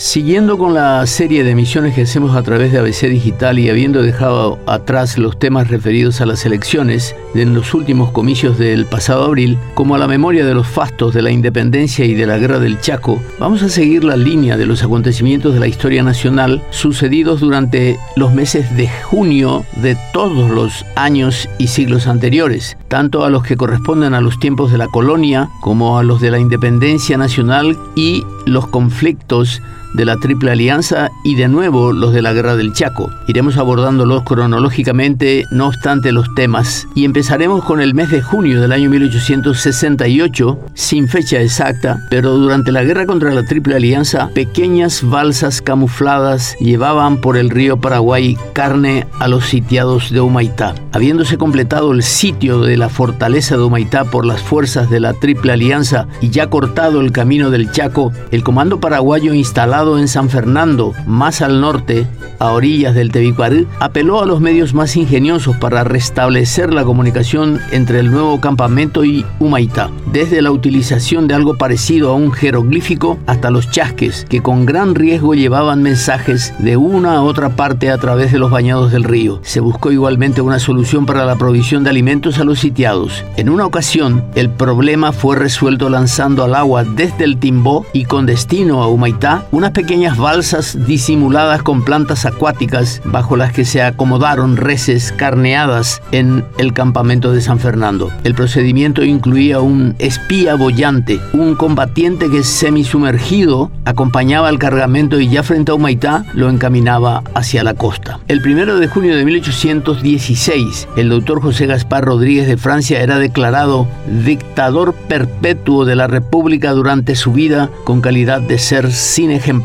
Siguiendo con la serie de emisiones que hacemos a través de ABC Digital y habiendo dejado atrás los temas referidos a las elecciones de los últimos comicios del pasado abril, como a la memoria de los fastos de la independencia y de la guerra del Chaco, vamos a seguir la línea de los acontecimientos de la historia nacional sucedidos durante los meses de junio de todos los años y siglos anteriores, tanto a los que corresponden a los tiempos de la colonia como a los de la independencia nacional y los conflictos de la Triple Alianza y de nuevo los de la Guerra del Chaco. Iremos abordándolos cronológicamente, no obstante los temas, y empezaremos con el mes de junio del año 1868, sin fecha exacta, pero durante la guerra contra la Triple Alianza, pequeñas balsas camufladas llevaban por el río Paraguay carne a los sitiados de Humaitá. Habiéndose completado el sitio de la fortaleza de Humaitá por las fuerzas de la Triple Alianza y ya cortado el camino del Chaco, el comando paraguayo instalado en San Fernando, más al norte, a orillas del Tebicuarí, apeló a los medios más ingeniosos para restablecer la comunicación entre el nuevo campamento y Humaitá, desde la utilización de algo parecido a un jeroglífico hasta los chasques, que con gran riesgo llevaban mensajes de una a otra parte a través de los bañados del río. Se buscó igualmente una solución para la provisión de alimentos a los sitiados. En una ocasión, el problema fue resuelto lanzando al agua desde el Timbó y con destino a Humaitá una pequeñas balsas disimuladas con plantas acuáticas bajo las que se acomodaron reses carneadas en el campamento de San Fernando. El procedimiento incluía un espía bollante, un combatiente que semisumergido acompañaba al cargamento y ya frente a Humaitá lo encaminaba hacia la costa. El primero de junio de 1816, el doctor José Gaspar Rodríguez de Francia era declarado dictador perpetuo de la República durante su vida con calidad de ser sin ejemplo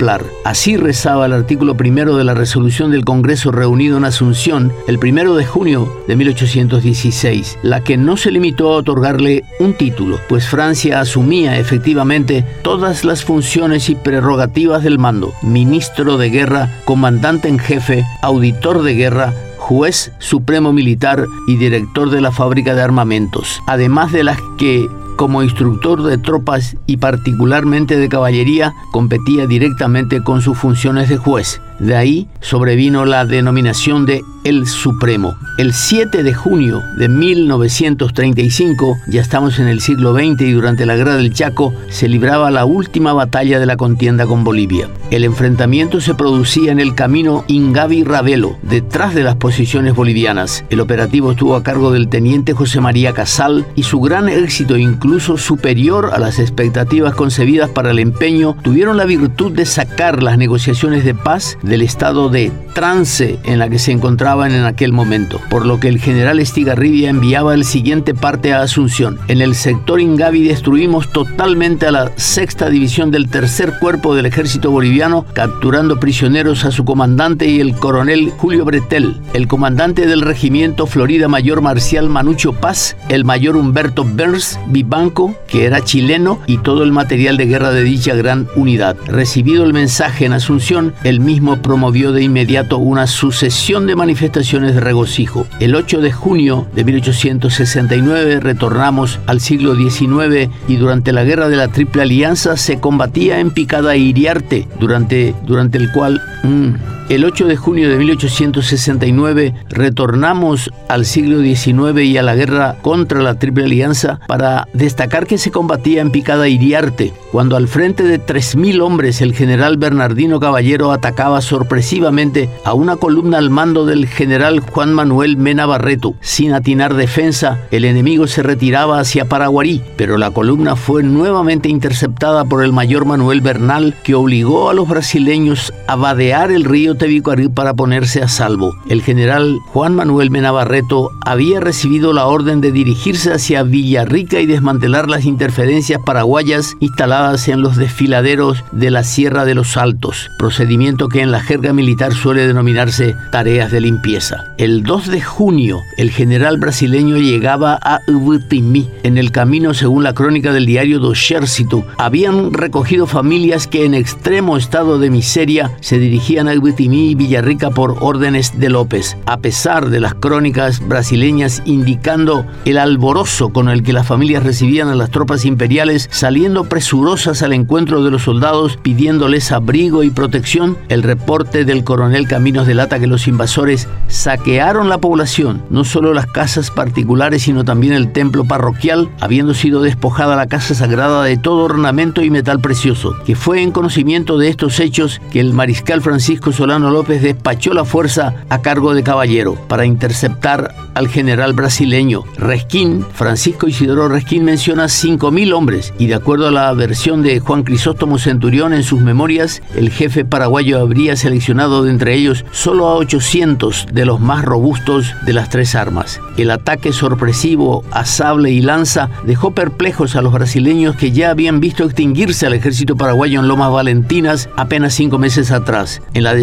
Así rezaba el artículo primero de la resolución del Congreso reunido en Asunción el primero de junio de 1816, la que no se limitó a otorgarle un título, pues Francia asumía efectivamente todas las funciones y prerrogativas del mando, ministro de guerra, comandante en jefe, auditor de guerra, juez supremo militar y director de la fábrica de armamentos, además de las que como instructor de tropas y particularmente de caballería, competía directamente con sus funciones de juez. De ahí sobrevino la denominación de El Supremo. El 7 de junio de 1935, ya estamos en el siglo XX y durante la Guerra del Chaco, se libraba la última batalla de la contienda con Bolivia. El enfrentamiento se producía en el camino Ingavi-Ravelo, detrás de las posiciones bolivianas. El operativo estuvo a cargo del teniente José María Casal y su gran éxito, incluso superior a las expectativas concebidas para el empeño, tuvieron la virtud de sacar las negociaciones de paz del estado de trance en la que se encontraban en aquel momento, por lo que el general Estigarribia enviaba el siguiente parte a Asunción. En el sector Ingavi destruimos totalmente a la sexta división del tercer cuerpo del ejército boliviano, capturando prisioneros a su comandante y el coronel Julio Bretel, el comandante del regimiento Florida Mayor Marcial Manucho Paz, el mayor Humberto Burns Vivanco, que era chileno, y todo el material de guerra de dicha gran unidad. Recibido el mensaje en Asunción, el mismo promovió de inmediato una sucesión de manifestaciones de regocijo. El 8 de junio de 1869 retornamos al siglo XIX y durante la guerra de la Triple Alianza se combatía en Picada Iriarte, durante, durante el cual... Mm, el 8 de junio de 1869 retornamos al siglo XIX y a la guerra contra la Triple Alianza para destacar que se combatía en Picada Iriarte, cuando al frente de 3.000 hombres el general Bernardino Caballero atacaba sorpresivamente a una columna al mando del general Juan Manuel Mena Barreto. Sin atinar defensa, el enemigo se retiraba hacia Paraguarí, pero la columna fue nuevamente interceptada por el mayor Manuel Bernal, que obligó a los brasileños a vadear el río Tebicuarí para ponerse a salvo. El general Juan Manuel Menabarreto había recibido la orden de dirigirse hacia Villarrica y desmantelar las interferencias paraguayas instaladas en los desfiladeros de la Sierra de los Altos, procedimiento que en la jerga militar suele denominarse tareas de limpieza. El 2 de junio, el general brasileño llegaba a Ubutimí. En el camino, según la crónica del diario do Ejército, habían recogido familias que en extremo estado de miseria se dirigían a Ubutimí y Villarrica por órdenes de López, a pesar de las crónicas brasileñas indicando el alborozo con el que las familias recibían a las tropas imperiales saliendo presurosos amorosas al encuentro de los soldados pidiéndoles abrigo y protección, el reporte del coronel Caminos delata que los invasores saquearon la población, no solo las casas particulares, sino también el templo parroquial, habiendo sido despojada la casa sagrada de todo ornamento y metal precioso, que fue en conocimiento de estos hechos que el mariscal Francisco Solano López despachó la fuerza a cargo de Caballero para interceptar al general brasileño Resquín. Francisco Isidoro Resquín menciona 5.000 hombres y de acuerdo a la versión de Juan Crisóstomo Centurión en sus memorias, el jefe paraguayo habría seleccionado de entre ellos solo a 800 de los más robustos de las tres armas. El ataque sorpresivo a sable y lanza dejó perplejos a los brasileños que ya habían visto extinguirse al ejército paraguayo en Lomas Valentinas apenas cinco meses atrás. En la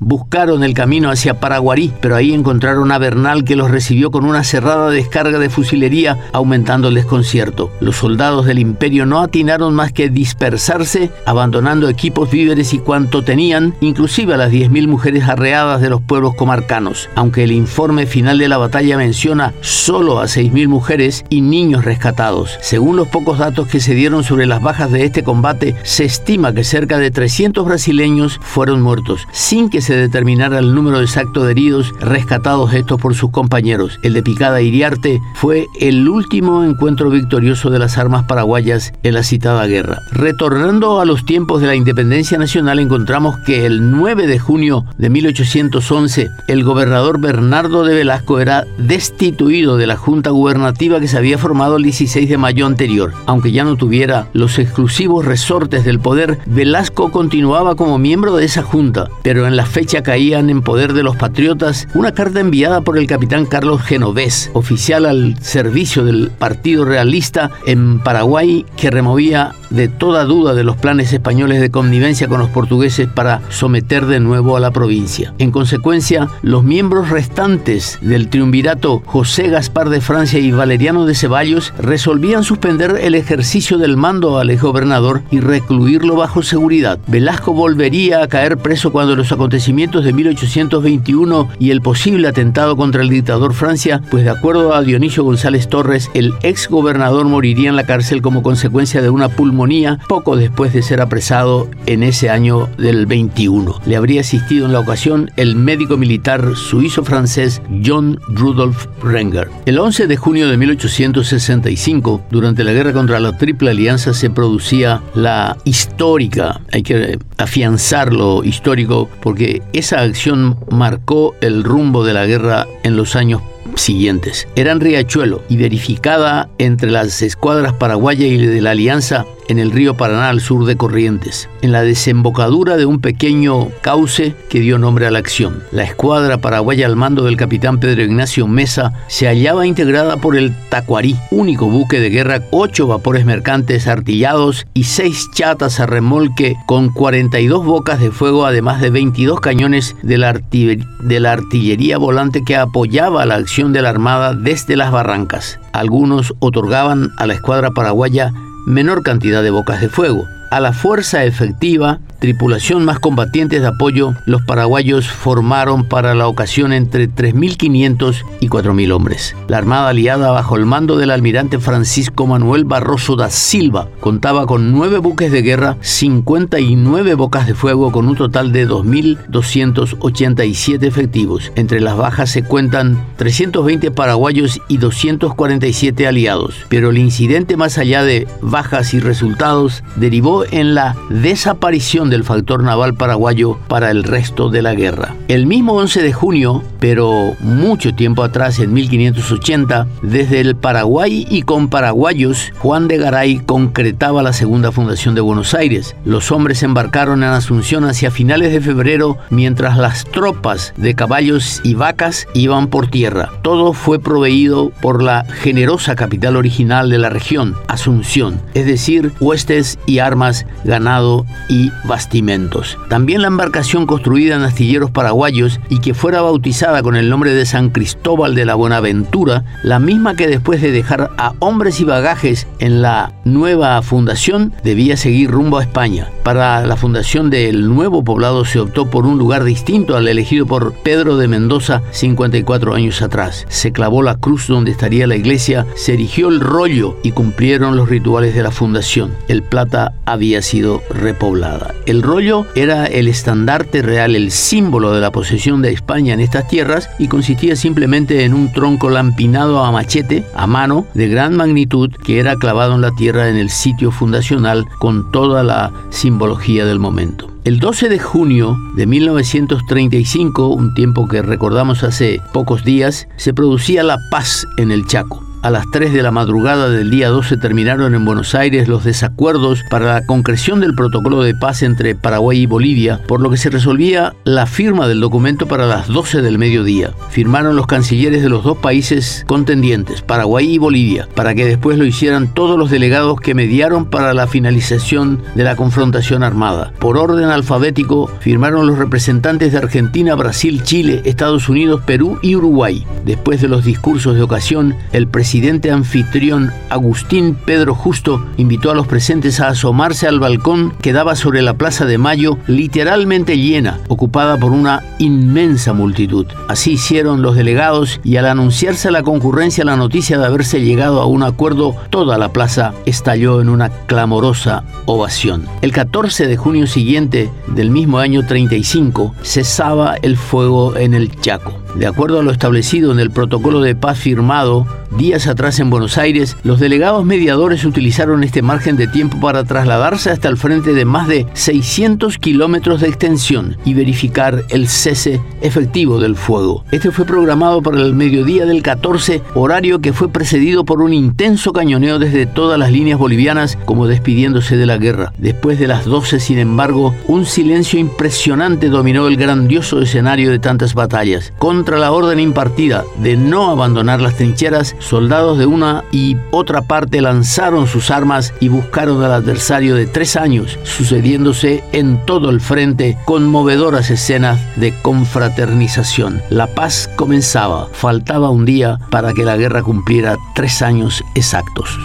buscaron el camino hacia Paraguarí, pero ahí encontraron a Bernal que los recibió con una cerrada descarga de fusilería, aumentando el desconcierto. Los soldados del imperio no atinaron más que dispersarse, abandonando equipos, víveres y cuanto tenían, inclusive a las 10.000 mujeres arreadas de los pueblos comarcanos. Aunque el informe final de la batalla menciona solo a 6.000 mujeres y niños rescatados. Según los pocos datos que se dieron sobre las bajas de este combate, se estima que cerca de 300 brasileños fueron muertos, sin que se determinara el número exacto de heridos rescatados estos por sus compañeros. El de Picada Iriarte fue el último encuentro victorioso de las armas paraguayas en la citada guerra. Retornando a los tiempos de la independencia nacional, encontramos que el 9 de junio de 1811, el gobernador Bernardo de Velasco era destituido de la junta gubernativa que se había formado el 16 de mayo anterior. Aunque ya no tuviera los exclusivos resortes del poder, Velasco continuaba como miembro de esa junta, pero en la fecha caían en poder de los patriotas una carta enviada por el capitán Carlos Genovés, oficial al servicio del Partido Realista en Paraguay, que removía de toda duda de los planes españoles de connivencia con los portugueses para someter de nuevo a la provincia. En consecuencia, los miembros restantes del triunvirato José Gaspar de Francia y Valeriano de Ceballos resolvían suspender el ejercicio del mando al gobernador y recluirlo bajo seguridad. Velasco volvería a caer preso cuando los acontecimientos de 1821 y el posible atentado contra el dictador Francia, pues de acuerdo a Dionisio González Torres, el ex gobernador moriría en la cárcel como consecuencia de una pulmonía poco después de ser apresado en ese año del 21. Le habría asistido en la ocasión el médico militar suizo-francés John Rudolf Renger. El 11 de junio de 1865, durante la guerra contra la Triple Alianza, se producía la histórica, hay que afianzar lo histórico, porque esa acción marcó el rumbo de la guerra en los años siguientes. Eran Riachuelo y verificada entre las escuadras paraguaya y de la Alianza en el río Paraná al sur de Corrientes, en la desembocadura de un pequeño cauce que dio nombre a la acción. La escuadra paraguaya al mando del capitán Pedro Ignacio Mesa se hallaba integrada por el Tacuarí, único buque de guerra, ocho vapores mercantes artillados y seis chatas a remolque con 42 bocas de fuego, además de 22 cañones de la, de la artillería volante que apoyaba la acción de la Armada desde las barrancas. Algunos otorgaban a la escuadra paraguaya menor cantidad de bocas de fuego. A la fuerza efectiva tripulación más combatientes de apoyo, los paraguayos formaron para la ocasión entre 3.500 y 4.000 hombres. La Armada Aliada, bajo el mando del almirante Francisco Manuel Barroso da Silva, contaba con nueve buques de guerra, 59 bocas de fuego, con un total de 2.287 efectivos. Entre las bajas se cuentan 320 paraguayos y 247 aliados. Pero el incidente, más allá de bajas y resultados, derivó en la desaparición del factor naval paraguayo para el resto de la guerra. El mismo 11 de junio, pero mucho tiempo atrás, en 1580, desde el Paraguay y con paraguayos, Juan de Garay concretaba la segunda fundación de Buenos Aires. Los hombres embarcaron en Asunción hacia finales de febrero, mientras las tropas de caballos y vacas iban por tierra. Todo fue proveído por la generosa capital original de la región, Asunción, es decir, huestes y armas, ganado y bastante bastimentos. También la embarcación construida en astilleros paraguayos y que fuera bautizada con el nombre de San Cristóbal de la Buenaventura, la misma que después de dejar a hombres y bagajes en la nueva fundación debía seguir rumbo a España. Para la fundación del nuevo poblado se optó por un lugar distinto al elegido por Pedro de Mendoza 54 años atrás. Se clavó la cruz donde estaría la iglesia, se erigió el rollo y cumplieron los rituales de la fundación. El Plata había sido repoblada. El rollo era el estandarte real, el símbolo de la posesión de España en estas tierras y consistía simplemente en un tronco lampinado a machete, a mano, de gran magnitud que era clavado en la tierra en el sitio fundacional con toda la simbología del momento. El 12 de junio de 1935, un tiempo que recordamos hace pocos días, se producía la paz en el Chaco. A las 3 de la madrugada del día 12 terminaron en Buenos Aires los desacuerdos para la concreción del protocolo de paz entre Paraguay y Bolivia, por lo que se resolvía la firma del documento para las 12 del mediodía. Firmaron los cancilleres de los dos países contendientes, Paraguay y Bolivia, para que después lo hicieran todos los delegados que mediaron para la finalización de la confrontación armada. Por orden alfabético firmaron los representantes de Argentina, Brasil, Chile, Estados Unidos, Perú y Uruguay. Después de los discursos de ocasión, el presidente presidente anfitrión Agustín Pedro Justo invitó a los presentes a asomarse al balcón que daba sobre la Plaza de Mayo, literalmente llena, ocupada por una inmensa multitud. Así hicieron los delegados y al anunciarse la concurrencia la noticia de haberse llegado a un acuerdo, toda la plaza estalló en una clamorosa ovación. El 14 de junio siguiente del mismo año 35 cesaba el fuego en el Chaco. De acuerdo a lo establecido en el protocolo de paz firmado días atrás en Buenos Aires, los delegados mediadores utilizaron este margen de tiempo para trasladarse hasta el frente de más de 600 kilómetros de extensión y verificar el cese efectivo del fuego. Este fue programado para el mediodía del 14, horario que fue precedido por un intenso cañoneo desde todas las líneas bolivianas como despidiéndose de la guerra. Después de las 12, sin embargo, un silencio impresionante dominó el grandioso escenario de tantas batallas. Contra la orden impartida de no abandonar las trincheras, soldados de una y otra parte lanzaron sus armas y buscaron al adversario de tres años, sucediéndose en todo el frente conmovedoras escenas de confraternización. La paz comenzaba, faltaba un día para que la guerra cumpliera tres años exactos.